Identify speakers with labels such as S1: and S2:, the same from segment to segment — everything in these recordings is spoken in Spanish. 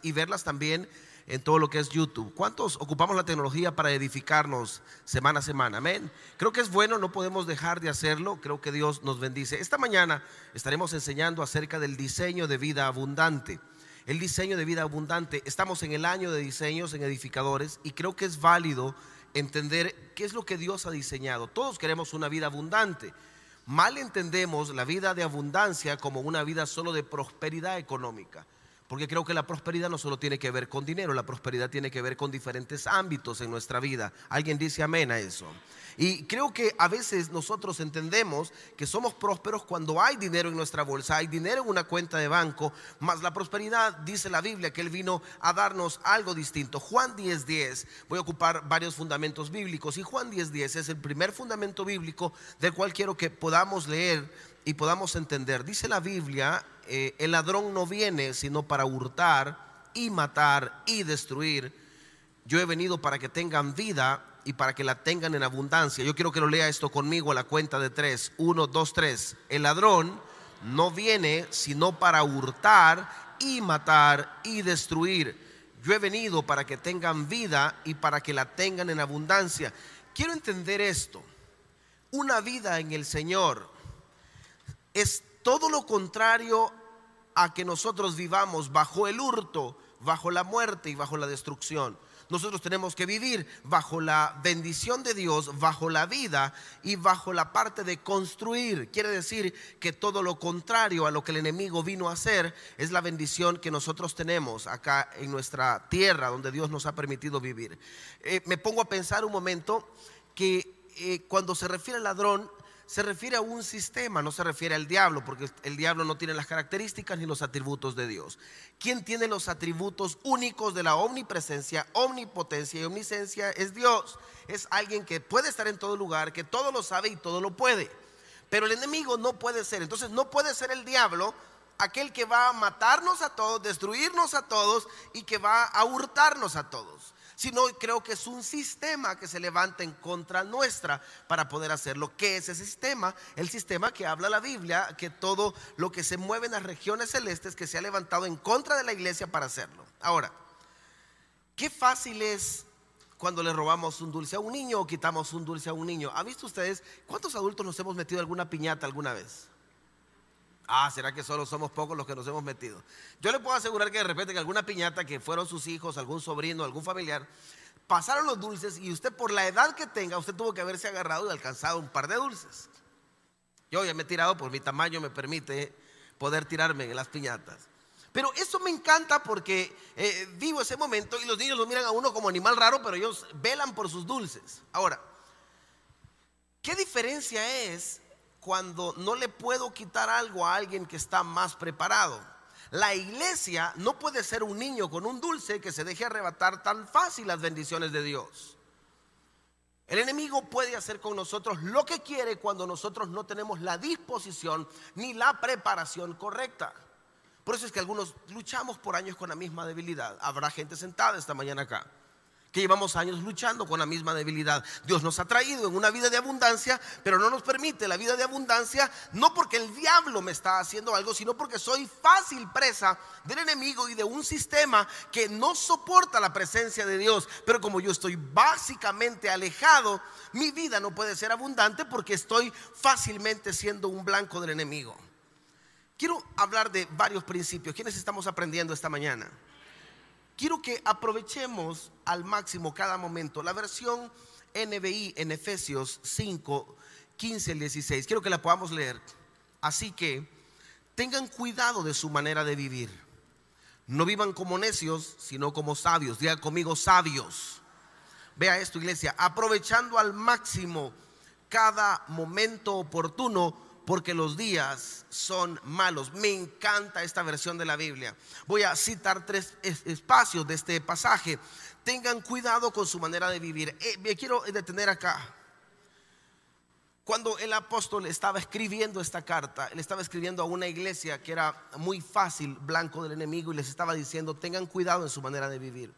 S1: y verlas también en todo lo que es YouTube. ¿Cuántos ocupamos la tecnología para edificarnos semana a semana? Amén. Creo que es bueno, no podemos dejar de hacerlo. Creo que Dios nos bendice. Esta mañana estaremos enseñando acerca del diseño de vida abundante. El diseño de vida abundante. Estamos en el año de diseños en edificadores y creo que es válido entender qué es lo que Dios ha diseñado. Todos queremos una vida abundante. Mal entendemos la vida de abundancia como una vida solo de prosperidad económica. Porque creo que la prosperidad no solo tiene que ver con dinero, la prosperidad tiene que ver con diferentes ámbitos en nuestra vida. Alguien dice amén a eso. Y creo que a veces nosotros entendemos que somos prósperos cuando hay dinero en nuestra bolsa, hay dinero en una cuenta de banco, más la prosperidad, dice la Biblia, que Él vino a darnos algo distinto. Juan 10:10, 10, voy a ocupar varios fundamentos bíblicos y Juan 10:10 10 es el primer fundamento bíblico del cual quiero que podamos leer y podamos entender. Dice la Biblia eh, el ladrón no viene sino para hurtar y matar y destruir. Yo he venido para que tengan vida y para que la tengan en abundancia. Yo quiero que lo lea esto conmigo a la cuenta de tres. Uno, dos, tres. El ladrón no viene sino para hurtar y matar y destruir. Yo he venido para que tengan vida y para que la tengan en abundancia. Quiero entender esto. Una vida en el Señor es todo lo contrario a que nosotros vivamos bajo el hurto, bajo la muerte y bajo la destrucción. Nosotros tenemos que vivir bajo la bendición de Dios, bajo la vida y bajo la parte de construir. Quiere decir que todo lo contrario a lo que el enemigo vino a hacer es la bendición que nosotros tenemos acá en nuestra tierra donde Dios nos ha permitido vivir. Eh, me pongo a pensar un momento que eh, cuando se refiere al ladrón, se refiere a un sistema, no se refiere al diablo, porque el diablo no tiene las características ni los atributos de Dios. ¿Quién tiene los atributos únicos de la omnipresencia, omnipotencia y omniscencia? Es Dios. Es alguien que puede estar en todo lugar, que todo lo sabe y todo lo puede. Pero el enemigo no puede ser. Entonces no puede ser el diablo aquel que va a matarnos a todos, destruirnos a todos y que va a hurtarnos a todos sino creo que es un sistema que se levanta en contra nuestra para poder hacerlo. ¿Qué es ese sistema? El sistema que habla la Biblia, que todo lo que se mueve en las regiones celestes que se ha levantado en contra de la iglesia para hacerlo. Ahora, qué fácil es cuando le robamos un dulce a un niño o quitamos un dulce a un niño. ¿Han visto ustedes cuántos adultos nos hemos metido alguna piñata alguna vez? Ah, ¿será que solo somos pocos los que nos hemos metido? Yo le puedo asegurar que de repente en alguna piñata que fueron sus hijos, algún sobrino, algún familiar, pasaron los dulces y usted por la edad que tenga, usted tuvo que haberse agarrado y alcanzado un par de dulces. Yo ya me he tirado, por mi tamaño me permite poder tirarme en las piñatas. Pero eso me encanta porque eh, vivo ese momento y los niños lo miran a uno como animal raro, pero ellos velan por sus dulces. Ahora, ¿qué diferencia es cuando no le puedo quitar algo a alguien que está más preparado. La iglesia no puede ser un niño con un dulce que se deje arrebatar tan fácil las bendiciones de Dios. El enemigo puede hacer con nosotros lo que quiere cuando nosotros no tenemos la disposición ni la preparación correcta. Por eso es que algunos luchamos por años con la misma debilidad. Habrá gente sentada esta mañana acá que llevamos años luchando con la misma debilidad. Dios nos ha traído en una vida de abundancia, pero no nos permite la vida de abundancia, no porque el diablo me está haciendo algo, sino porque soy fácil presa del enemigo y de un sistema que no soporta la presencia de Dios. Pero como yo estoy básicamente alejado, mi vida no puede ser abundante porque estoy fácilmente siendo un blanco del enemigo. Quiero hablar de varios principios. ¿Quiénes estamos aprendiendo esta mañana? Quiero que aprovechemos al máximo cada momento. La versión NBI en Efesios 5, 15 al 16. Quiero que la podamos leer. Así que tengan cuidado de su manera de vivir. No vivan como necios, sino como sabios. Diga conmigo sabios. Vea esto, iglesia. Aprovechando al máximo cada momento oportuno porque los días son malos. Me encanta esta versión de la Biblia. Voy a citar tres espacios de este pasaje. Tengan cuidado con su manera de vivir. Eh, me quiero detener acá. Cuando el apóstol estaba escribiendo esta carta, él estaba escribiendo a una iglesia que era muy fácil, blanco del enemigo, y les estaba diciendo, tengan cuidado en su manera de vivir.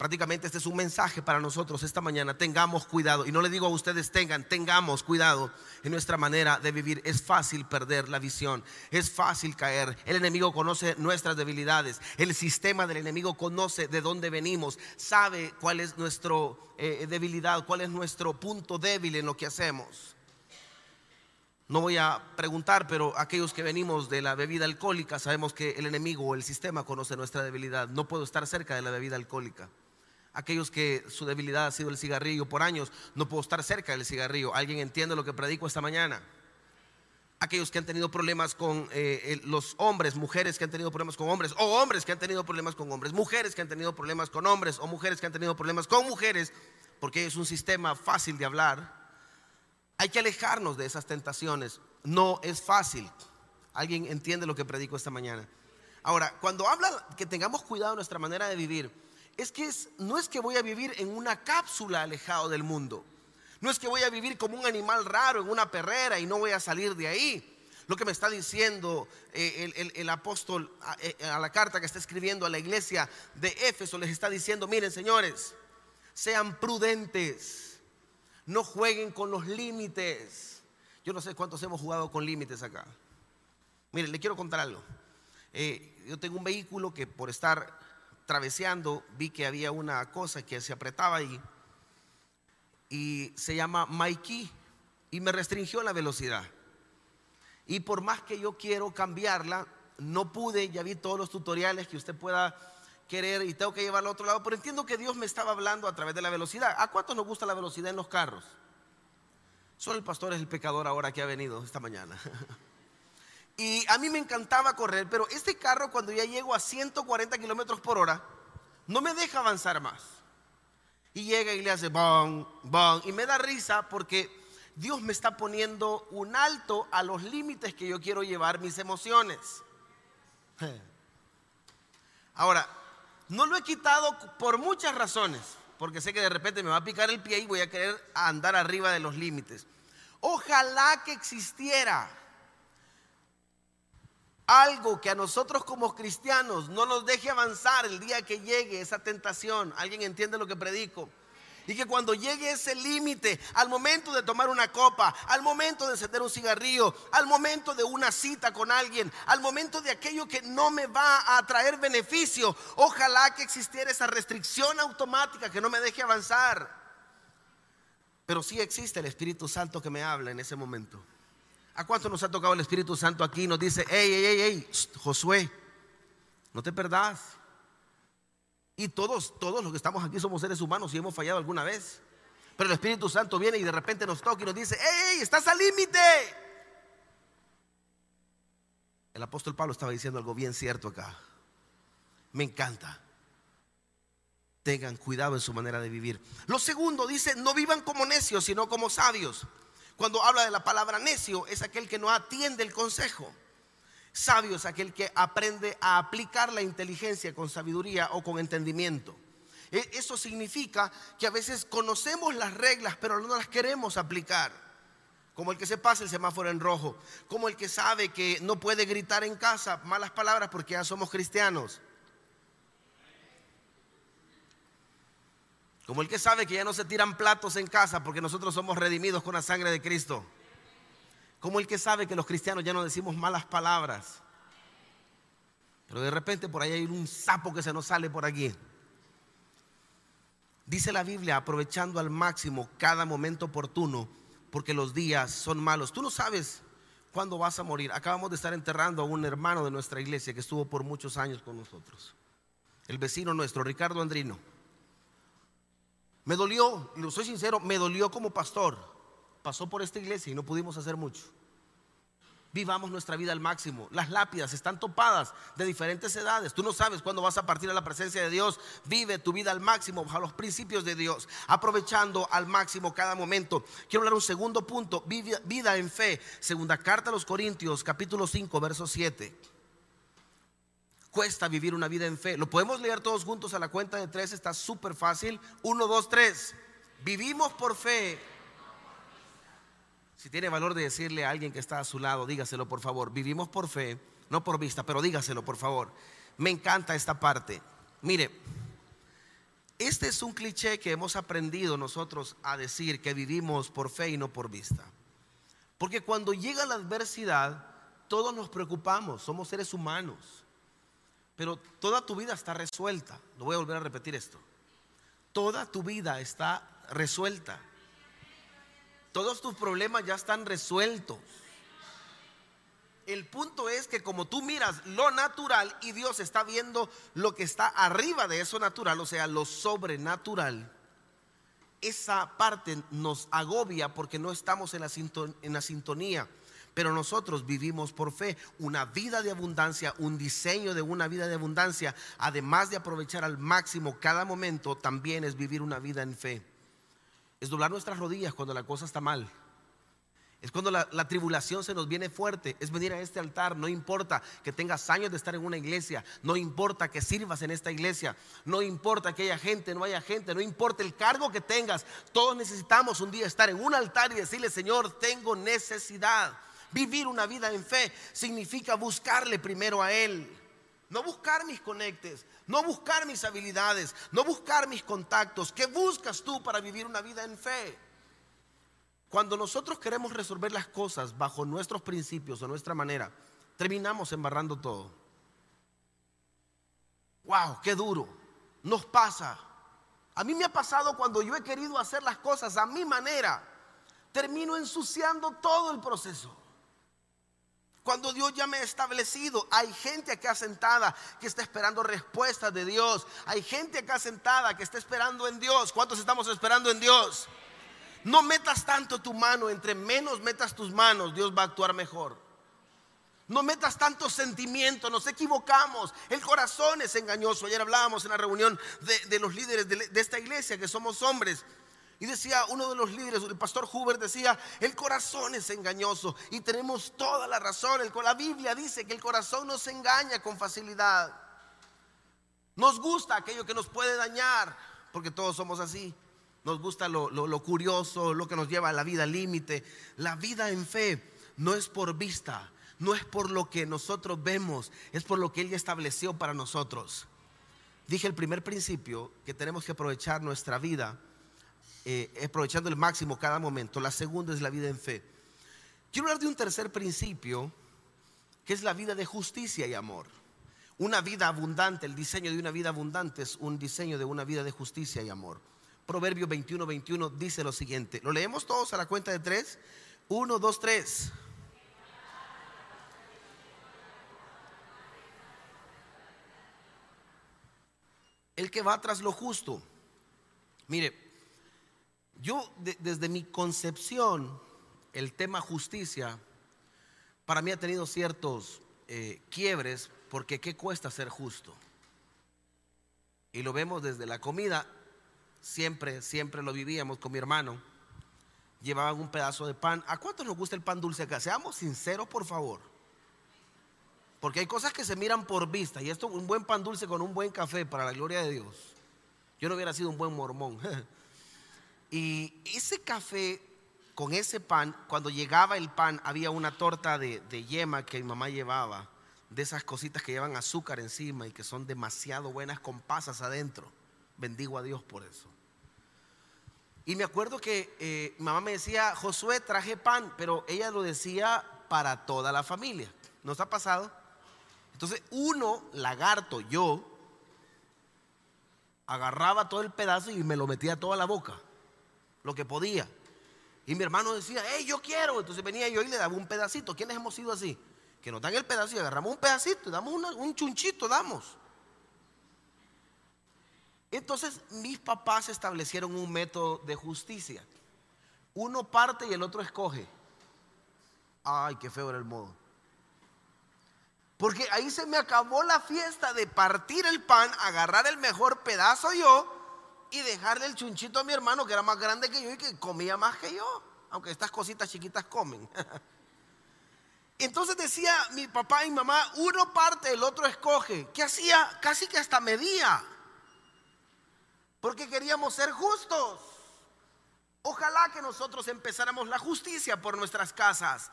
S1: Prácticamente este es un mensaje para nosotros esta mañana. Tengamos cuidado. Y no le digo a ustedes tengan, tengamos cuidado en nuestra manera de vivir. Es fácil perder la visión. Es fácil caer. El enemigo conoce nuestras debilidades. El sistema del enemigo conoce de dónde venimos. Sabe cuál es nuestra eh, debilidad, cuál es nuestro punto débil en lo que hacemos. No voy a preguntar, pero aquellos que venimos de la bebida alcohólica sabemos que el enemigo o el sistema conoce nuestra debilidad. No puedo estar cerca de la bebida alcohólica aquellos que su debilidad ha sido el cigarrillo por años, no puedo estar cerca del cigarrillo. ¿Alguien entiende lo que predico esta mañana? Aquellos que han tenido problemas con eh, los hombres, mujeres que han tenido problemas con hombres, o hombres que han tenido problemas con hombres, mujeres que han tenido problemas con hombres, o mujeres que han tenido problemas con mujeres, porque es un sistema fácil de hablar. Hay que alejarnos de esas tentaciones. No es fácil. ¿Alguien entiende lo que predico esta mañana? Ahora, cuando habla que tengamos cuidado nuestra manera de vivir, es que no es que voy a vivir en una cápsula alejado del mundo. No es que voy a vivir como un animal raro en una perrera y no voy a salir de ahí. Lo que me está diciendo eh, el, apóstol eh, a, la carta que está escribiendo a la iglesia de Éfeso, les está diciendo, miren señores, sean prudentes, no jueguen con los límites. Yo no sé cuántos hemos jugado con límites acá. Miren, le quiero contar algo. Eh, yo tengo un vehículo que por estar traveseando vi que había una cosa que se apretaba ahí y se llama Mikey y me restringió la velocidad. Y por más que yo quiero cambiarla, no pude, ya vi todos los tutoriales que usted pueda querer y tengo que llevarlo a otro lado, pero entiendo que Dios me estaba hablando a través de la velocidad. ¿A cuántos nos gusta la velocidad en los carros? Solo el pastor es el pecador ahora que ha venido esta mañana. Y a mí me encantaba correr, pero este carro cuando ya llego a 140 kilómetros por hora, no me deja avanzar más. Y llega y le hace bang, bang. Y me da risa porque Dios me está poniendo un alto a los límites que yo quiero llevar mis emociones. Ahora, no lo he quitado por muchas razones, porque sé que de repente me va a picar el pie y voy a querer andar arriba de los límites. Ojalá que existiera algo que a nosotros como cristianos no nos deje avanzar el día que llegue esa tentación. ¿Alguien entiende lo que predico? Y que cuando llegue ese límite, al momento de tomar una copa, al momento de encender un cigarrillo, al momento de una cita con alguien, al momento de aquello que no me va a traer beneficio, ojalá que existiera esa restricción automática que no me deje avanzar. Pero sí existe el Espíritu Santo que me habla en ese momento. ¿A cuánto nos ha tocado el Espíritu Santo aquí? Nos dice, hey, hey, hey, hey, Josué, no te perdás. Y todos, todos los que estamos aquí somos seres humanos y hemos fallado alguna vez. Pero el Espíritu Santo viene y de repente nos toca y nos dice, hey, hey, estás al límite. El apóstol Pablo estaba diciendo algo bien cierto acá. Me encanta. Tengan cuidado en su manera de vivir. Lo segundo dice, no vivan como necios, sino como sabios. Cuando habla de la palabra necio, es aquel que no atiende el consejo. Sabio es aquel que aprende a aplicar la inteligencia con sabiduría o con entendimiento. E, eso significa que a veces conocemos las reglas, pero no las queremos aplicar. Como el que se pasa el semáforo en rojo, como el que sabe que no puede gritar en casa malas palabras porque ya somos cristianos. Como el que sabe que ya no se tiran platos en casa porque nosotros somos redimidos con la sangre de Cristo. Como el que sabe que los cristianos ya no decimos malas palabras. Pero de repente por ahí hay un sapo que se nos sale por aquí. Dice la Biblia, aprovechando al máximo cada momento oportuno, porque los días son malos. Tú no sabes cuándo vas a morir. Acabamos de estar enterrando a un hermano de nuestra iglesia que estuvo por muchos años con nosotros. El vecino nuestro, Ricardo Andrino. Me dolió, lo soy sincero, me dolió como pastor. Pasó por esta iglesia y no pudimos hacer mucho. Vivamos nuestra vida al máximo. Las lápidas están topadas de diferentes edades. Tú no sabes cuándo vas a partir a la presencia de Dios. Vive tu vida al máximo, bajo los principios de Dios, aprovechando al máximo cada momento. Quiero hablar un segundo punto, vida en fe. Segunda carta a los Corintios, capítulo 5, verso 7 cuesta vivir una vida en fe. Lo podemos leer todos juntos a la cuenta de tres, está súper fácil. Uno, dos, tres. Vivimos por fe. Si tiene valor de decirle a alguien que está a su lado, dígaselo por favor. Vivimos por fe, no por vista, pero dígaselo por favor. Me encanta esta parte. Mire, Este es un cliché que hemos aprendido nosotros a decir que vivimos por fe y no por vista. Porque cuando llega la adversidad, todos nos preocupamos, somos seres humanos. Pero toda tu vida está resuelta. No voy a volver a repetir esto. Toda tu vida está resuelta. Todos tus problemas ya están resueltos. El punto es que como tú miras lo natural y Dios está viendo lo que está arriba de eso natural, o sea, lo sobrenatural, esa parte nos agobia porque no estamos en la, en la sintonía. Pero nosotros vivimos por fe una vida de abundancia, un diseño de una vida de abundancia, además de aprovechar al máximo cada momento, también es vivir una vida en fe. Es doblar nuestras rodillas cuando la cosa está mal es cuando la, tribulación se nos viene fuerte. Es venir a este altar. No importa que tengas años de estar en una iglesia. No importa que sirvas en esta iglesia. No importa que haya gente, no haya gente. No importa el cargo que tengas. Todos necesitamos un día estar en un altar y decirle, Señor, tengo necesidad. Vivir una vida en fe significa buscarle primero a Él. No buscar mis conectes, no buscar mis habilidades, no buscar mis contactos. ¿Qué buscas tú para vivir una vida en fe? Cuando nosotros queremos resolver las cosas bajo nuestros principios o nuestra manera, terminamos embarrando todo. Wow, qué duro. Nos pasa. A mí me ha pasado cuando yo he querido hacer las cosas a mi manera, termino ensuciando todo el proceso. Cuando Dios ya me ha establecido, hay gente acá sentada que está esperando respuestas de Dios. Hay gente acá sentada que está esperando en Dios. ¿Cuántos estamos esperando en Dios? No metas tanto tu mano, entre menos metas tus manos, Dios va a actuar mejor. No metas tanto sentimiento, nos equivocamos. El corazón es engañoso. Ayer hablábamos en la reunión de, los líderes de, de esta iglesia, que somos hombres. Y decía uno de los líderes, el pastor Huber decía, el corazón es engañoso. Y tenemos toda la razón. la Biblia dice que el corazón nos engaña con facilidad. Nos gusta aquello que nos puede dañar, porque todos somos así. Nos gusta lo, curioso, lo que nos lleva a la vida límite. La vida en fe no es por vista, no es por lo que nosotros vemos, es por lo que Él ya estableció para nosotros. Dije el primer principio que tenemos que aprovechar nuestra vida, eh, aprovechando el máximo cada momento. La segunda es la vida en fe. Quiero hablar de un tercer principio, que es la vida de justicia y amor. Una vida abundante, el diseño de una vida abundante es un diseño de una vida de justicia y amor. Proverbio 21, 21 dice lo siguiente. Lo leemos todos a la cuenta de tres. Uno, dos, tres. El que va tras lo justo. Mire, yo desde mi concepción, el tema justicia, para mí ha tenido ciertos eh, quiebres, porque ¿qué cuesta ser justo? Y lo vemos desde la comida siempre, siempre lo vivíamos con mi hermano. Llevaban un pedazo de pan. ¿A cuántos nos gusta el pan dulce acá? Seamos sinceros, por favor. Porque hay cosas que se miran por vista. Y esto, un buen pan dulce con un buen café, para la gloria de Dios. Yo no hubiera sido un buen mormón. y ese café con ese pan, cuando llegaba el pan, había una torta de, yema que mi mamá llevaba. De esas cositas que llevan azúcar encima y que son demasiado buenas con pasas adentro. Bendigo a Dios por eso. Y me acuerdo que eh, mamá me decía, Josué, traje pan, pero ella lo decía para toda la familia. ¿Nos ha pasado? Entonces uno, lagarto, yo, agarraba todo el pedazo y me lo metía todo a la boca, lo que podía. Y mi hermano decía, hey, yo quiero. Entonces venía yo y le daba un pedacito. ¿Quiénes hemos sido así? Que nos dan el pedazo y agarramos un pedacito, damos un chunchito, damos. Entonces mis papás establecieron un método de justicia. Uno parte y el otro escoge. Ay, qué feo era el modo. Porque ahí se me acabó la fiesta de partir el pan, agarrar el mejor pedazo yo y dejarle el chunchito a mi hermano que era más grande que yo y que comía más que yo. Aunque estas cositas chiquitas comen. Entonces decía mi papá y mamá, uno parte, el otro escoge. ¿Qué hacía? Casi que hasta medía porque queríamos ser justos. Ojalá que nosotros empezáramos la justicia por nuestras casas.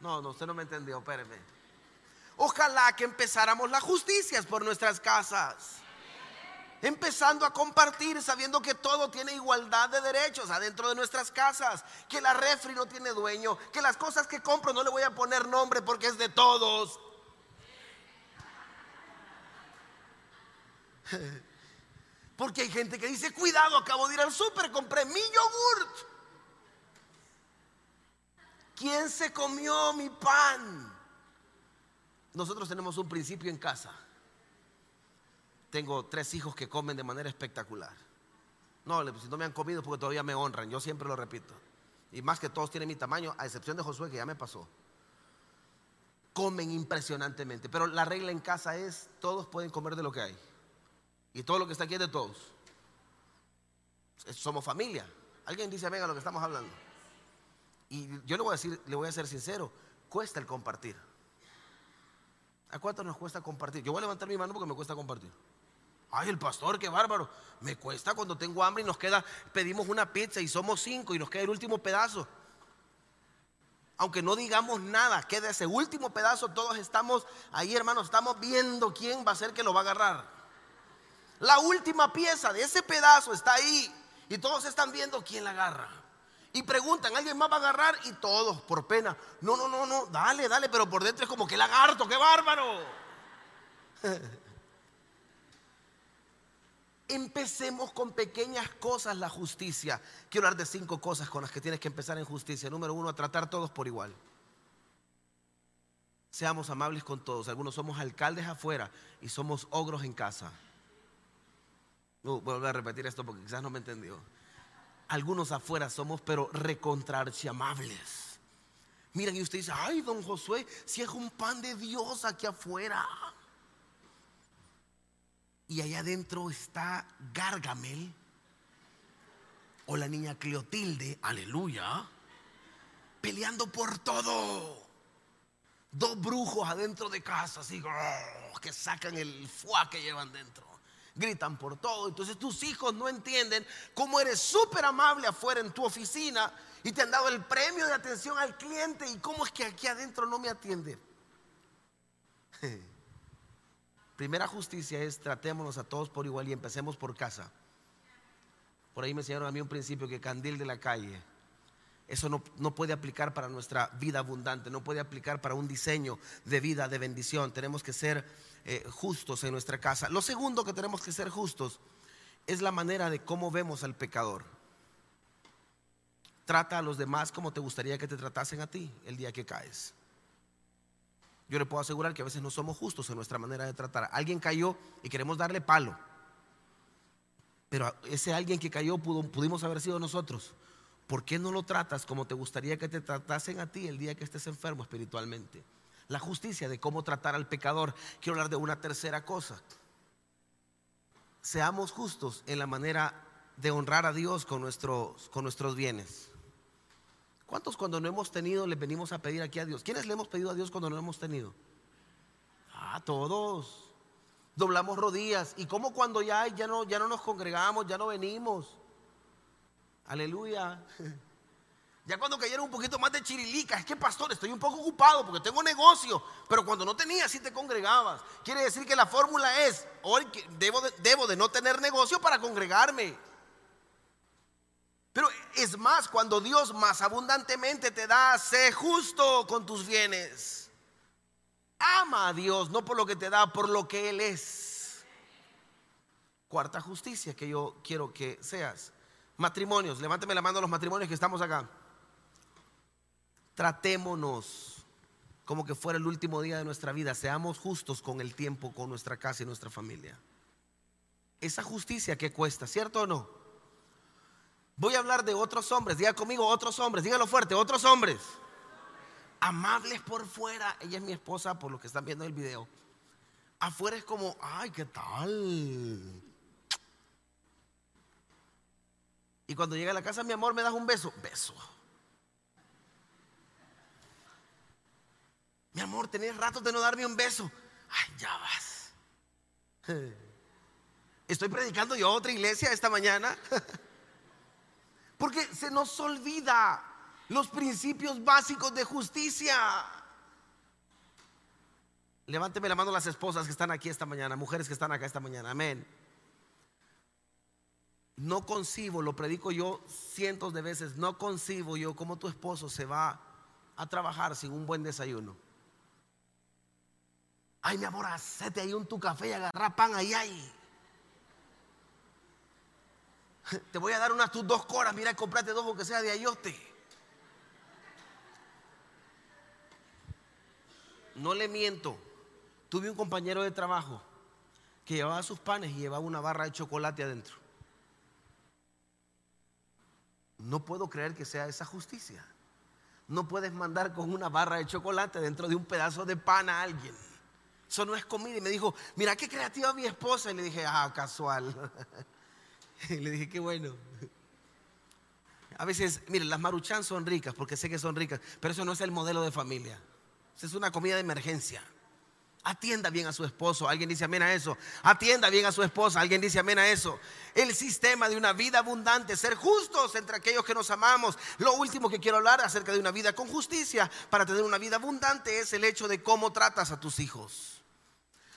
S1: No, no, usted no me entendió, espéreme. Ojalá que empezáramos la justicia por nuestras casas. Empezando a compartir, sabiendo que todo tiene igualdad de derechos adentro de nuestras casas, que la refri no tiene dueño, que las cosas que compro no le voy a poner nombre porque es de todos. Porque hay gente que dice, cuidado, acabo de ir al súper, compré mi yogurt. ¿Quién se comió mi pan? Nosotros tenemos un principio en casa. Tengo tres hijos que comen de manera espectacular. No, si no me han comido porque todavía me honran, yo siempre lo repito. Y más que todos tienen mi tamaño, a excepción de Josué que ya me pasó. Comen impresionantemente, pero la regla en casa es, todos pueden comer de lo que hay. Y todo lo que está aquí es de todos. Somos familia. Alguien dice, venga, lo que estamos hablando. Y yo le voy a decir, le voy a ser sincero, cuesta el compartir. ¿A cuánto nos cuesta compartir? Yo voy a levantar mi mano porque me cuesta compartir. Ay, el pastor, qué bárbaro. Me cuesta cuando tengo hambre y nos queda, pedimos una pizza y somos cinco y nos queda el último pedazo. Aunque no digamos nada, queda ese último pedazo, todos estamos ahí, hermanos, estamos viendo quién va a ser que lo va a agarrar. La última pieza de ese pedazo está ahí y todos están viendo quién la agarra. Y preguntan, ¿alguien más va a agarrar? Y todos, por pena, no, no, no, no, dale, dale, pero por dentro es como que lagarto, qué bárbaro. Empecemos con pequeñas cosas la justicia. Quiero hablar de cinco cosas con las que tienes que empezar en justicia. Número uno, a tratar todos por igual. Seamos amables con todos. Algunos somos alcaldes afuera y somos ogros en casa. No, voy a repetir esto porque quizás no me entendió. Algunos afuera somos, pero recontrarchamables. Miren, y usted dice, ay, don Josué, si es un pan de Dios aquí afuera. Y allá adentro está Gargamel o la niña Cleotilde, aleluya, peleando por todo. Dos brujos adentro de casa, así que sacan el fuá que llevan dentro gritan por todo. Entonces tus hijos no entienden cómo eres súper amable afuera en tu oficina y te han dado el premio de atención al cliente y cómo es que aquí adentro no me atienden. Primera justicia es tratémonos a todos por igual y empecemos por casa. Por ahí me enseñaron a mí un principio que candil de la calle. Eso no, no, puede aplicar para nuestra vida abundante, no puede aplicar para un diseño de vida, de bendición. Tenemos que ser eh, justos en nuestra casa. Lo segundo que tenemos que ser justos es la manera de cómo vemos al pecador. Trata a los demás como te gustaría que te tratasen a ti el día que caes. Yo le puedo asegurar que a veces no somos justos en nuestra manera de tratar. Alguien cayó y queremos darle palo. Pero ese alguien que cayó pudimos haber sido nosotros. ¿Por qué no lo tratas como te gustaría que te tratasen a ti el día que estés enfermo espiritualmente? la justicia de cómo tratar al pecador. Quiero hablar de una tercera cosa. Seamos justos en la manera de honrar a Dios con nuestros, bienes. ¿Cuántos cuando no hemos tenido le venimos a pedir aquí a Dios? ¿Quiénes le hemos pedido a Dios cuando no hemos tenido? Ah, todos. Doblamos rodillas. ¿Y cómo cuando ya, ya, no, ya no nos congregamos, ya no venimos? Aleluya. Ya cuando cayeron un poquito más de chirilica, es que pastor, estoy un poco ocupado porque tengo negocio, pero cuando no tenía, sí te congregabas. Quiere decir que la fórmula es, hoy debo de, debo de no tener negocio para congregarme. Pero es más, cuando Dios más abundantemente te da, sé justo con tus bienes. Ama a Dios, no por lo que te da, por lo que Él es. Cuarta justicia que yo quiero que seas. Matrimonios, levánteme la mano a los matrimonios que estamos acá tratémonos como que fuera el último día de nuestra vida, seamos justos con el tiempo, con nuestra casa y nuestra familia. Esa justicia que cuesta, ¿cierto o no? Voy a hablar de otros hombres, diga conmigo otros hombres, dígalo fuerte, otros hombres. Amables por fuera, ella es mi esposa por lo que están viendo el video. Afuera es como, ay, ¿qué tal? Y cuando llega a la casa, mi amor, me das un beso. Beso. Mi amor, tenés rato de no darme un beso. Ay, ya vas. Estoy predicando yo a otra iglesia esta mañana. Porque se nos olvida los principios básicos de justicia. Levánteme la mano las esposas que están aquí esta mañana, mujeres que están acá esta mañana. Amén. No concibo, lo predico yo cientos de veces, no concibo yo cómo tu esposo se va a trabajar sin un buen desayuno. Ay, mi amor, hacete ahí un tu café y agarra pan ahí, ahí. Te voy a dar unas tus dos coras, mira, comprate dos que sea de ayote. No le miento. Tuve un compañero de trabajo que llevaba sus panes y llevaba una barra de chocolate adentro. No puedo creer que sea esa justicia. No puedes mandar con una barra de chocolate dentro de un pedazo de pan a alguien. Eso no es comida. Y me dijo, mira qué creativa mi esposa. Y le dije, ah, casual. Le dije, qué bueno. A veces, miren, las maruchan son ricas porque sé que son ricas, pero eso no es el modelo de familia. Es una comida de emergencia. Atienda bien a su esposo. Alguien dice amén a eso. Atienda bien a su esposa. Alguien dice amén a eso. El sistema de una vida abundante, ser justos entre aquellos que nos amamos. Lo último que quiero hablar acerca de una vida con justicia para tener una vida abundante es el hecho de cómo tratas a tus hijos.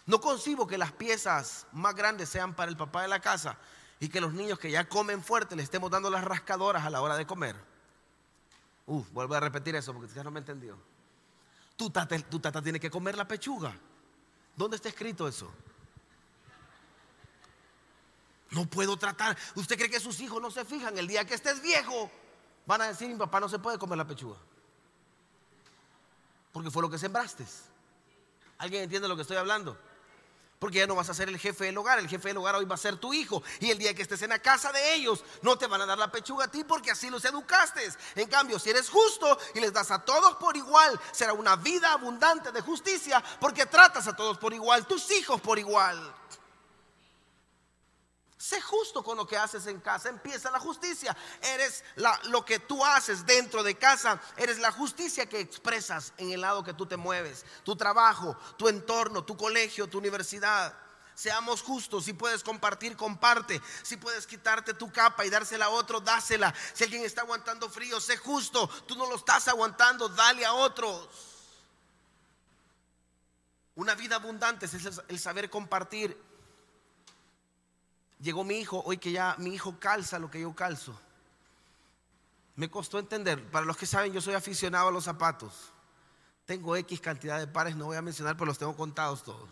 S1: No concibo que las piezas más grandes sean para el papá de la casa y que los niños que ya comen fuerte le estemos dando las rascadoras a la hora de comer. Uf, vuelvo a repetir eso porque ya no me entendió. Tu tata, tu tata tiene que comer la pechuga. ¿Dónde está escrito eso? No puedo tratar. ¿Usted cree que sus hijos no se fijan? El día que estés viejo, van a decir: Mi papá no se puede comer la pechuga. Porque fue lo que sembraste. ¿Alguien entiende lo que estoy hablando? Porque ya no vas a ser el jefe del hogar, el jefe del hogar hoy va a ser tu hijo. Y el día que estés en la casa de ellos, no te van a dar la pechuga a ti porque así los educaste. En cambio, si eres justo y les das a todos por igual, será una vida abundante de justicia porque tratas a todos por igual, tus hijos por igual. Sé justo con lo que haces en casa. Empieza la justicia. Eres lo que tú haces dentro de casa. Eres la justicia que expresas en el lado que tú te mueves. Tu trabajo, tu entorno, tu colegio, tu universidad. Seamos justos. Si puedes compartir, comparte. Si puedes quitarte tu capa y dársela a otro, dásela. Si alguien está aguantando frío, sé justo. Tú no lo estás aguantando, dale a otros. Una vida abundante es el saber compartir Llegó mi hijo, hoy que ya mi hijo calza lo que yo calzo. Me costó entender. Para los que saben, yo soy aficionado a los zapatos. Tengo X cantidad de pares, no voy a mencionar, pero los tengo contados todos.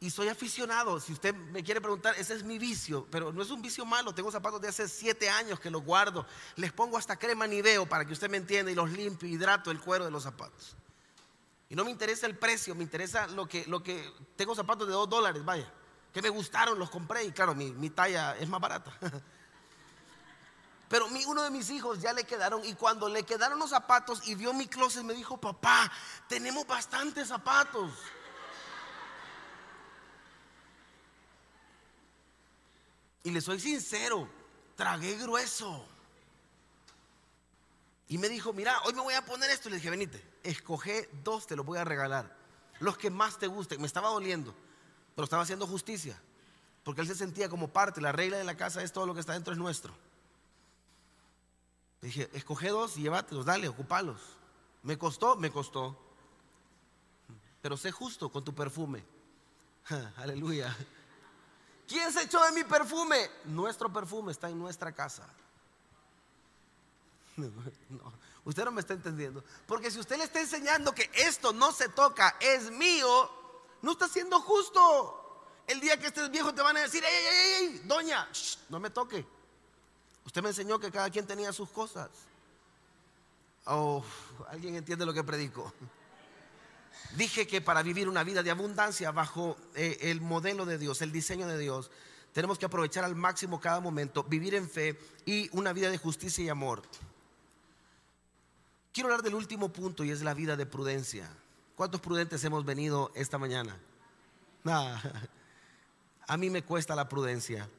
S1: Y soy aficionado. Si usted me quiere preguntar, ese es mi vicio, pero no es un vicio malo. Tengo zapatos de hace siete años que los guardo. Les pongo hasta crema niveo para que usted me entienda y los limpio, hidrato el cuero de los zapatos. Y no me interesa el precio, me interesa lo que, lo que tengo zapatos de dos dólares, vaya que me gustaron, los compré y claro, mi, talla es más barata. Pero uno de mis hijos ya le quedaron y cuando le quedaron los zapatos y vio mi closet me dijo, papá, tenemos bastantes zapatos. Y le soy sincero, tragué grueso. Y me dijo, mira, hoy me voy a poner esto. Le dije, venite, escoge dos, te los voy a regalar. Los que más te gusten. Me estaba doliendo pero estaba haciendo justicia, porque él se sentía como parte, la regla de la casa es todo lo que está dentro es nuestro. dije, escoge dos y llévatelos, dale, ocupalos. Me costó, me costó. Pero sé justo con tu perfume. Aleluya. ¿Quién se echó de mi perfume? Nuestro perfume está en nuestra casa. usted no me está entendiendo. Porque si usted le está enseñando que esto no se toca, es mío, no está siendo justo. El día que estés viejo te van a decir, ey, ey, ey, doña, no me toque. Usted me enseñó que cada quien tenía sus cosas. Oh, alguien entiende lo que predico. Dije que para vivir una vida de abundancia bajo eh, el modelo de Dios, el diseño de Dios, tenemos que aprovechar al máximo cada momento, vivir en fe y una vida de justicia y amor. Quiero hablar del último punto y es la vida de prudencia. ¿Cuántos prudentes hemos venido esta mañana? a mí me cuesta la prudencia.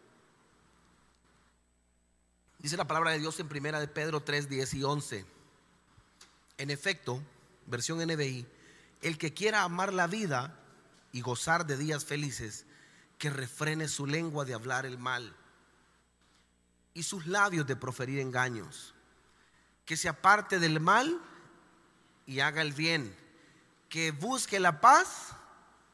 S1: Dice la palabra de Dios en primera de Pedro 3, 10 y 11. En efecto, versión NBI, el que quiera amar la vida y gozar de días felices, que refrene su lengua de hablar el mal y sus labios de proferir engaños, que se aparte del mal y haga el bien que busque la paz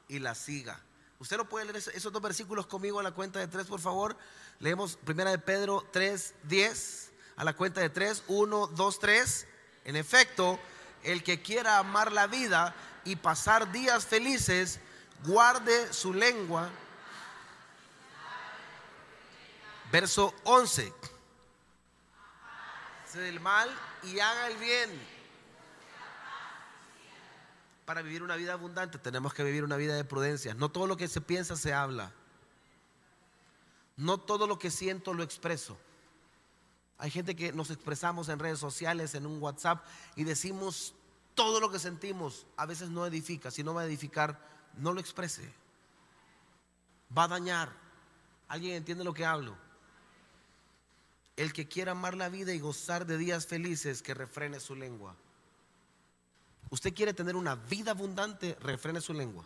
S1: y la siga. Usted no puede leer esos dos versículos conmigo a la cuenta de tres, por favor. Leemos primera de Pedro 3, 10. A la cuenta de tres, 1, 2, 3. En efecto, el que quiera amar la vida y pasar días felices, guarde su lengua. Verso 11. Se del mal y haga el bien para vivir una vida abundante tenemos que vivir una vida de prudencia. No todo lo que se piensa se habla. No todo lo que siento lo expreso. Hay gente que nos expresamos en redes sociales, en un WhatsApp y decimos todo lo que sentimos. A veces no edifica. Si no va a edificar, no lo exprese. Va a dañar. ¿Alguien entiende lo que hablo? El que quiera amar la vida y gozar de días felices, que refrene su lengua. Usted quiere tener una vida abundante, refrene su lengua.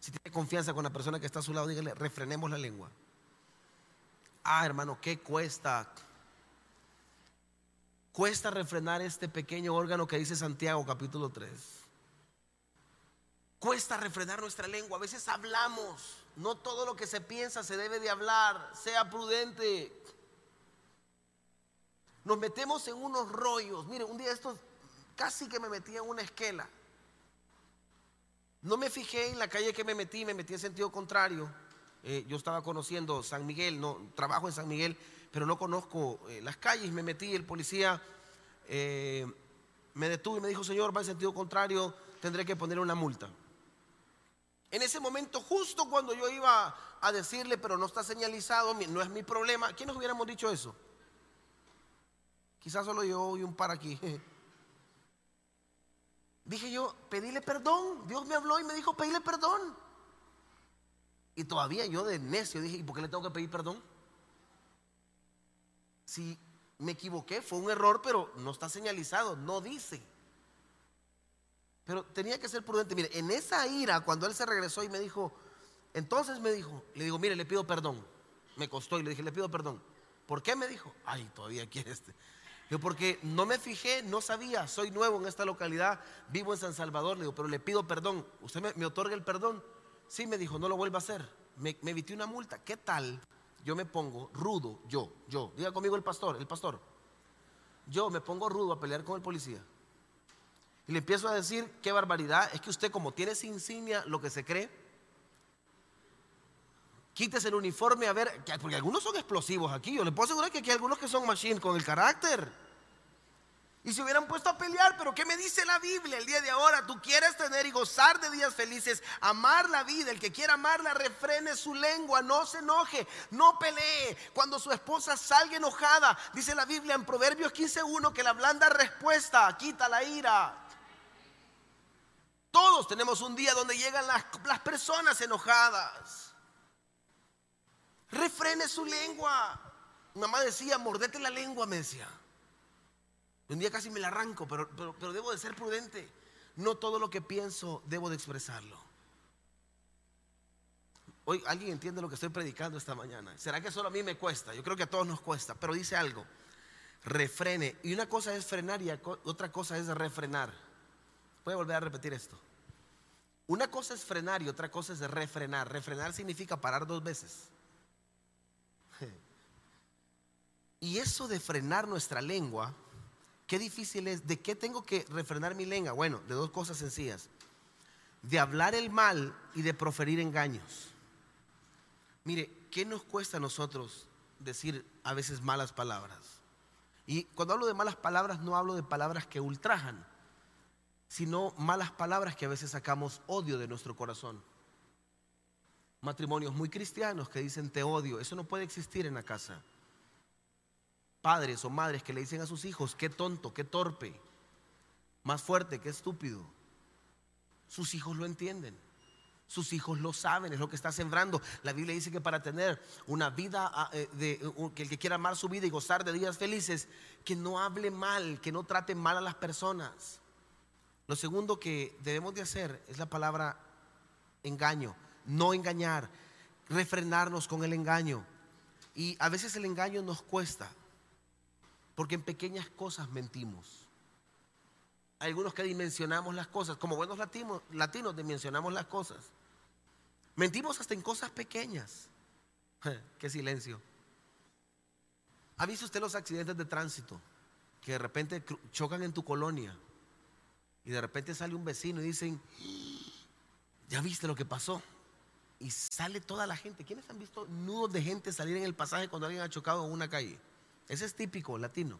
S1: Si tiene confianza con la persona que está a su lado, dígale, refrenemos la lengua. Ah, hermano, ¿qué cuesta? Cuesta refrenar este pequeño órgano que dice Santiago capítulo 3. Cuesta refrenar nuestra lengua. A veces hablamos. No todo lo que se piensa se debe de hablar. Sea prudente. Nos metemos en unos rollos. Mire, un día estos casi que me metí en una esquela. No me fijé en la calle que me metí, me metí en sentido contrario. Eh, yo estaba conociendo San Miguel, no trabajo en San Miguel, pero no conozco eh, las calles. Me metí, el policía eh, me detuvo y me dijo, señor, va en sentido contrario, tendré que poner una multa. En ese momento, justo cuando yo iba a decirle, pero no está señalizado, no es mi problema, ¿quién nos hubiéramos dicho eso? Quizás solo yo y un par aquí. Dije yo, pedíle perdón. Dios me habló y me dijo, pedíle perdón. Y todavía yo de necio dije, ¿y por qué le tengo que pedir perdón? Si me equivoqué, fue un error, pero no está señalizado, no dice. Pero tenía que ser prudente. Mire, en esa ira, cuando él se regresó y me dijo, entonces me dijo, le digo, mire, le pido perdón. Me costó y le dije, le pido perdón. ¿Por qué me dijo? Ay, todavía quiere este porque no me fijé, no sabía, soy nuevo en esta localidad, vivo en San Salvador, le digo, pero le pido perdón. ¿Usted me, otorga el perdón? Sí, me dijo, no lo vuelva a hacer. Me, me una multa. ¿Qué tal? Yo me pongo rudo, yo, yo. Diga conmigo el pastor, el pastor. Yo me pongo rudo a pelear con el policía. Y le empiezo a decir, qué barbaridad, es que usted como tiene esa insignia lo que se cree, quítese el uniforme a ver, porque algunos son explosivos aquí, yo le puedo asegurar que aquí hay algunos que son machine con el carácter. Y se hubieran puesto a pelear, pero ¿qué me dice la Biblia el día de ahora? Tú quieres tener y gozar de días felices, amar la vida. El que quiera amarla, refrene su lengua, no se enoje, no pelee. Cuando su esposa salga enojada, dice la Biblia en Proverbios 15:1 que la blanda respuesta quita la ira. Todos tenemos un día donde llegan las, las personas enojadas. Refrene su lengua. mamá decía, mordete la lengua, me decía. Un día casi me la arranco, pero, pero, debo de ser prudente. No todo lo que pienso debo de expresarlo. Hoy alguien entiende lo que estoy predicando esta mañana. ¿Será que solo a mí me cuesta? Yo creo que a todos nos cuesta, pero dice algo. Refrene. Y una cosa es frenar y otra cosa es refrenar. Voy a volver a repetir esto. Una cosa es frenar y otra cosa es refrenar. Refrenar significa parar dos veces. Y eso de frenar nuestra lengua Qué difícil es. ¿De qué tengo que refrenar mi lengua? Bueno, de dos cosas sencillas. De hablar el mal y de proferir engaños. Mire, ¿qué nos cuesta a nosotros decir a veces malas palabras? Y cuando hablo de malas palabras no hablo de palabras que ultrajan, sino malas palabras que a veces sacamos odio de nuestro corazón. Matrimonios muy cristianos que dicen te odio, eso no puede existir en la casa padres o madres que le dicen a sus hijos, qué tonto, qué torpe, más fuerte, qué estúpido. Sus hijos lo entienden. Sus hijos lo saben, es lo que está sembrando. La Biblia dice que para tener una vida, ah, eh, de, que el que quiera amar su vida y gozar de días felices, que no hable mal, que no trate mal a las personas. Lo segundo que debemos de hacer es la palabra engaño, no engañar, refrenarnos con el engaño. Y a veces el engaño nos cuesta. Porque en pequeñas cosas mentimos. Hay algunos que dimensionamos las cosas. Como buenos latinos, latinos dimensionamos las cosas. Mentimos hasta en cosas pequeñas. Qué silencio. ¿Ha visto usted los accidentes de tránsito? Que de repente chocan en tu colonia y de repente sale un vecino y dicen, ¿ya viste lo que pasó? Y sale toda la gente. ¿Quiénes han visto nudos de gente salir en el pasaje cuando alguien ha chocado en una calle? Ese es típico latino.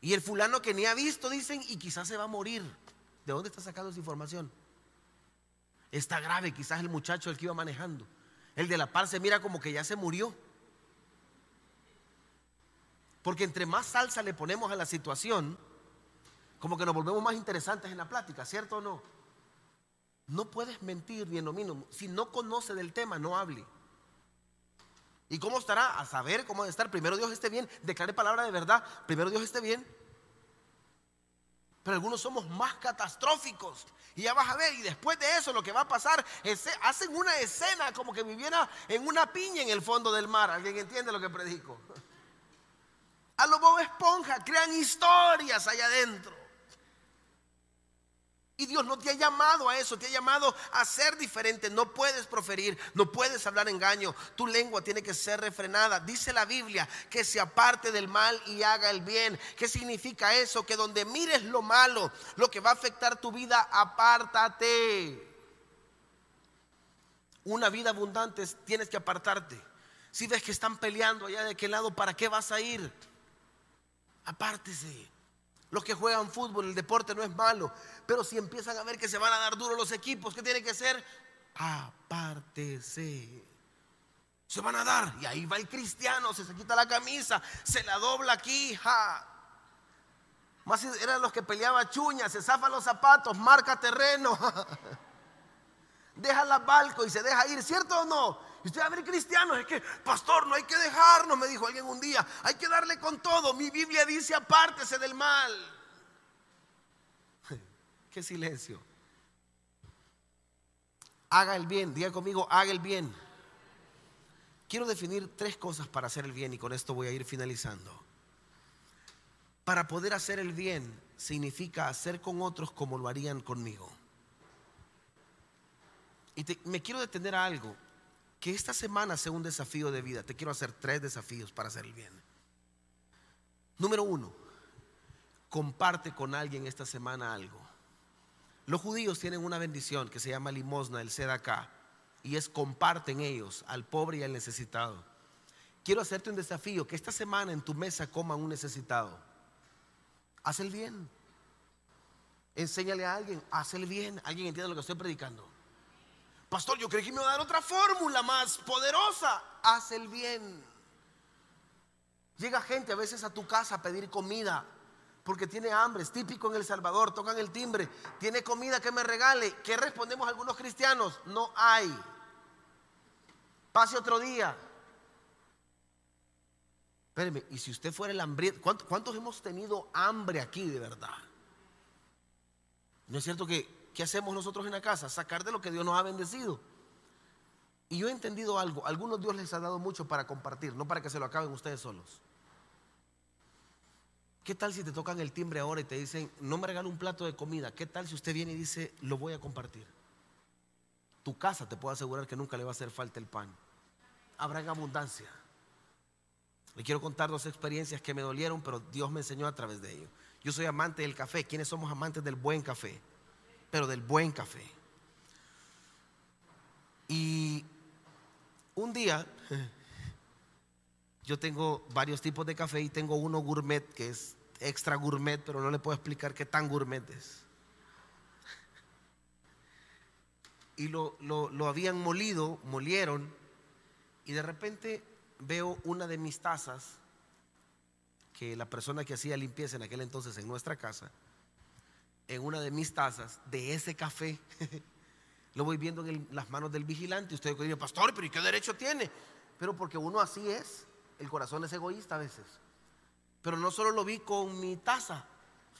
S1: Y el fulano que ni ha visto, dicen, y quizás se va a morir. ¿De dónde está sacando esa información? Está grave, quizás el muchacho el que iba manejando. El de la par se mira como que ya se murió. Porque entre más salsa le ponemos a la situación, como que nos volvemos más interesantes en la plática, ¿cierto o no? No puedes mentir ni en lo mínimo. Si no conoce del tema, no hable. ¿Y cómo estará? A saber cómo estar. Primero Dios esté bien. Declare palabra de verdad. Primero Dios esté bien. Pero algunos somos más catastróficos. Y ya vas a ver. Y después de eso lo que va a pasar es hacen una escena como que viviera en una piña en el fondo del mar. ¿Alguien entiende lo que predico? A lo Bob Esponja crean historias allá adentro. Y Dios no te ha llamado a eso, te ha llamado a ser diferente. No puedes proferir, no puedes hablar engaño. Tu lengua tiene que ser refrenada. Dice la Biblia que se aparte del mal y haga el bien. ¿Qué significa eso? Que donde mires lo malo, lo que va a afectar tu vida, apártate. Una vida abundante tienes que apartarte. Si ves que están peleando allá de qué lado, ¿para qué vas a ir? Apártese. Los que juegan fútbol, el deporte no es malo, pero si empiezan a ver que se van a dar duro los equipos, ¿qué tiene que ser? Apártese. Se van a dar. Y ahí va el cristiano, se, se quita la camisa, se la dobla aquí. Ja. Más eran los que peleaban chuñas, se zafan los zapatos, marca terreno. deja la balco y se deja ir, ¿cierto o no? Y usted va a ver cristianos, es que, pastor, no hay que dejarnos, me dijo alguien un día, hay que darle con todo. Mi Biblia dice, apártese del mal. Qué silencio. Haga el bien, diga conmigo, haga el bien. Quiero definir tres cosas para hacer el bien y con esto voy a ir finalizando. Para poder hacer el bien significa hacer con otros como lo harían conmigo. Y me quiero detener a algo que esta semana sea un desafío de vida. Te quiero hacer tres desafíos para hacer el bien. Número uno, comparte con alguien esta semana algo. Los judíos tienen una bendición que se llama limosna, el acá y es comparten ellos al pobre y al necesitado. Quiero hacerte un desafío, que esta semana en tu mesa coman un necesitado. Haz el bien. Enséñale a alguien, haz el bien. ¿Alguien entiende lo que estoy predicando? Pastor, yo creí que me iba a dar otra fórmula más poderosa. Haz el bien. Llega gente a veces a tu casa a pedir comida porque tiene hambre. Es típico en El Salvador. Tocan el timbre. Tiene comida que me regale. ¿Qué respondemos algunos cristianos? No hay. Pase otro día. Espéreme, y si usted fuera el hambriento, ¿cuántos hemos tenido hambre aquí de verdad? ¿No es cierto que ¿qué hacemos nosotros en la casa? Sacar de lo que Dios nos ha bendecido. Y yo he entendido algo, algunos Dios les ha dado mucho para compartir, no para que se lo acaben ustedes solos. ¿Qué tal si te tocan el timbre ahora y te dicen, no me regalo un plato de comida? ¿Qué tal si usted viene y dice, lo voy a compartir? Tu casa te puedo asegurar que nunca le va a hacer falta el pan. Habrá en abundancia. Le quiero contar dos experiencias que me dolieron, pero Dios me enseñó a través de ello. Yo soy amante del café. ¿Quiénes somos amantes del buen café? Pero del buen café. Y un día, yo tengo varios tipos de café y tengo uno gourmet que es extra gourmet, pero no le puedo explicar qué tan gourmet es. Y lo, lo habían molido, molieron, y de repente veo una de mis tazas que la persona que hacía limpieza en aquel entonces en nuestra casa en una de mis tazas de ese café. Lo voy viendo en las manos del vigilante. Usted dice, pastor, pero ¿y qué derecho tiene? Pero porque uno así es. El corazón es egoísta a veces. Pero no solo lo vi con mi taza,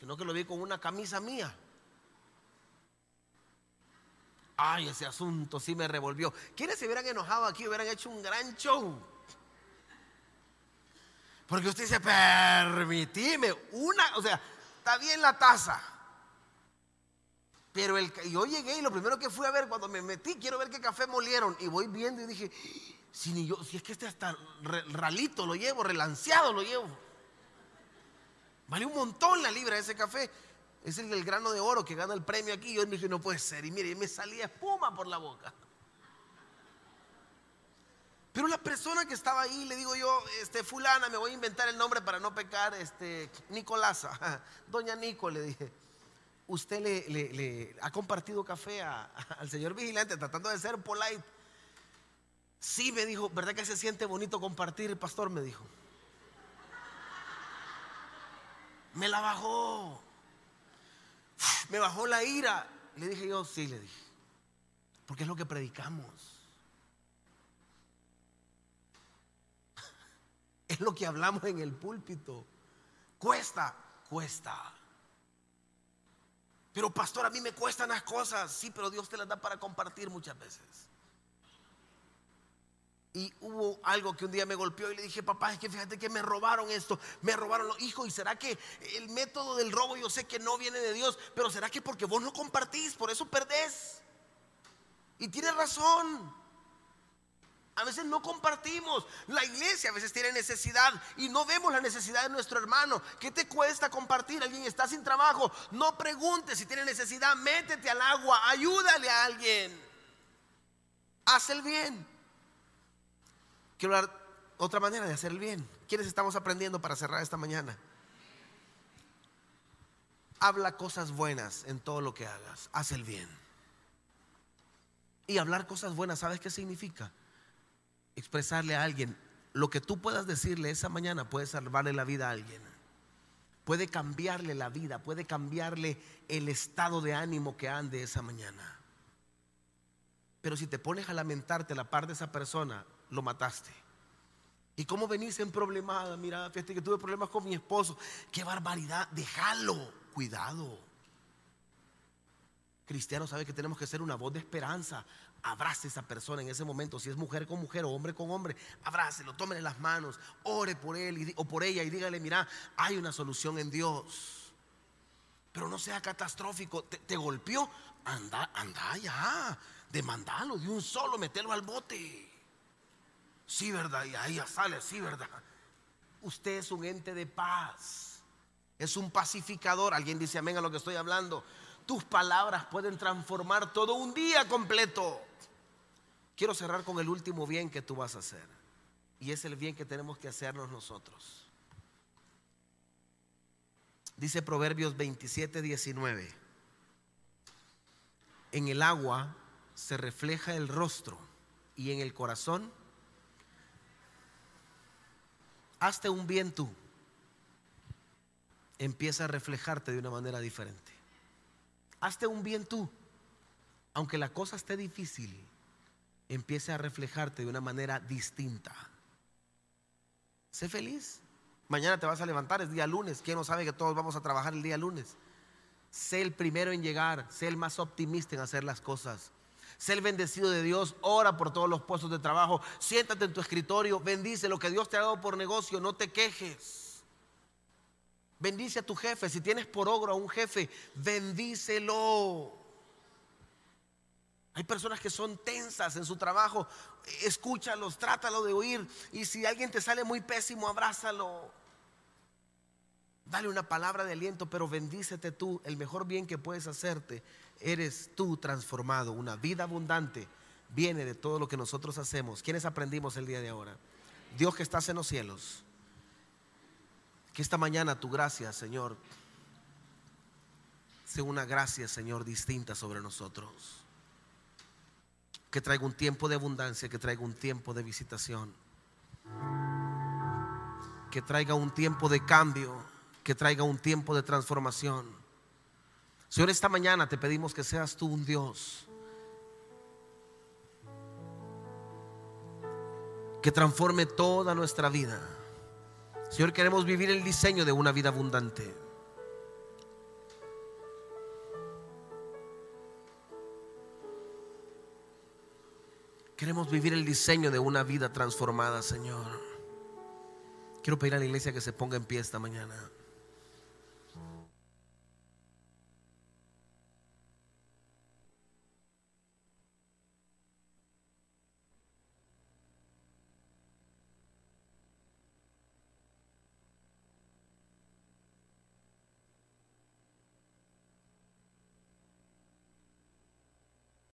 S1: sino que lo vi con una camisa mía. Ay, ese asunto sí me revolvió. ¿Quiénes se hubieran enojado aquí? Hubieran hecho un gran show. Porque usted dice, permitime una, o sea, está bien la taza Pero el, yo llegué y lo primero que fui a ver cuando me metí, quiero ver qué café molieron. Y voy viendo y dije, si, ni yo, si es que este hasta ralito lo llevo, relanceado lo llevo. Vale un montón la libra ese café. Es el del grano de oro que gana el premio aquí. Yo dije, no puede ser. Y mire, me salía espuma por la boca. Pero la persona que estaba ahí, le digo yo, este, fulana, me voy a inventar el nombre para no pecar, este, Nicolasa, doña Nico, le dije, usted le, ha compartido café al señor vigilante tratando de ser polite. Sí, me dijo, ¿verdad que se siente bonito compartir, pastor? Me dijo. Me la bajó. Me bajó la ira. Le dije yo, sí, le dije. Porque es lo que predicamos. Es lo que hablamos en el púlpito. Cuesta, cuesta. Pero pastor, a mí me cuestan las cosas. Sí, pero Dios te las da para compartir muchas veces. Y hubo algo que un día me golpeó y le dije, papá, es que fíjate que me robaron esto, me robaron los hijos. ¿Y será que el método del robo yo sé que no viene de Dios? Pero será que porque vos no compartís, por eso perdés? Y tiene razón. A veces no compartimos. La iglesia a veces tiene necesidad y no vemos la necesidad de nuestro hermano. ¿Qué te cuesta compartir? Alguien está sin trabajo. No preguntes si tiene necesidad. Métete al agua. Ayúdale a alguien. Haz el bien. Quiero dar otra manera de hacer el bien. ¿Quiénes estamos aprendiendo para cerrar esta mañana? Habla cosas buenas en todo lo que hagas. Haz el bien. Y hablar cosas buenas, ¿sabes qué significa? Expresarle a alguien, lo que tú puedas decirle esa mañana puede salvarle la vida a alguien. Puede cambiarle la vida, puede cambiarle el estado de ánimo que ande esa mañana. Pero si te pones a lamentarte a la par de esa persona, lo mataste. ¿Y cómo venís en problemada? Mira, fíjate que tuve problemas con mi esposo. Qué barbaridad, déjalo, cuidado. Cristiano sabe que tenemos que ser una voz de esperanza abrace a esa persona en ese momento, si es mujer con mujer o hombre con hombre, abrácelo, tómele las manos, ore por él o por ella y dígale, mira, hay una solución en Dios. Pero no sea catastrófico, te, golpeó, anda, anda ya, demandalo de un solo, metelo al bote. Sí, verdad, y ahí ya sale, sí, verdad. Usted es un ente de paz, es un pacificador. Alguien dice amén a lo que estoy hablando. Tus palabras pueden transformar todo un día completo. Quiero cerrar con el último bien que tú vas a hacer. Y es el bien que tenemos que hacernos nosotros. Dice Proverbios 27, 19. En el agua se refleja el rostro y en el corazón hazte un bien tú. Empieza a reflejarte de una manera diferente. Hazte un bien tú. Aunque la cosa esté difícil, empiece a reflejarte de una manera distinta. Sé feliz. Mañana te vas a levantar, es día lunes. ¿Quién no sabe que todos vamos a trabajar el día lunes? Sé el primero en llegar, sé el más optimista en hacer las cosas. Sé el bendecido de Dios, ora por todos los puestos de trabajo, siéntate en tu escritorio, bendice lo que Dios te ha dado por negocio, no te quejes. Bendice a tu jefe, si tienes por ogro a un jefe, bendícelo. Hay personas que son tensas en su trabajo. Escúchalos, trátalo de oír. Y si alguien te sale muy pésimo, abrázalo. Dale una palabra de aliento, pero bendícete tú. El mejor bien que puedes hacerte, eres tú transformado. Una vida abundante viene de todo lo que nosotros hacemos. ¿Quiénes aprendimos el día de ahora? Dios que estás en los cielos. Que esta mañana tu gracia, Señor, sea una gracia, Señor, distinta sobre nosotros que traiga un tiempo de abundancia, que traiga un tiempo de visitación, que traiga un tiempo de cambio, que traiga un tiempo de transformación. Señor, esta mañana te pedimos que seas tú un Dios que transforme toda nuestra vida. Señor, queremos vivir el diseño de una vida abundante. Queremos vivir el diseño de una vida transformada, Señor. Quiero pedir a la iglesia que se ponga en pie esta mañana.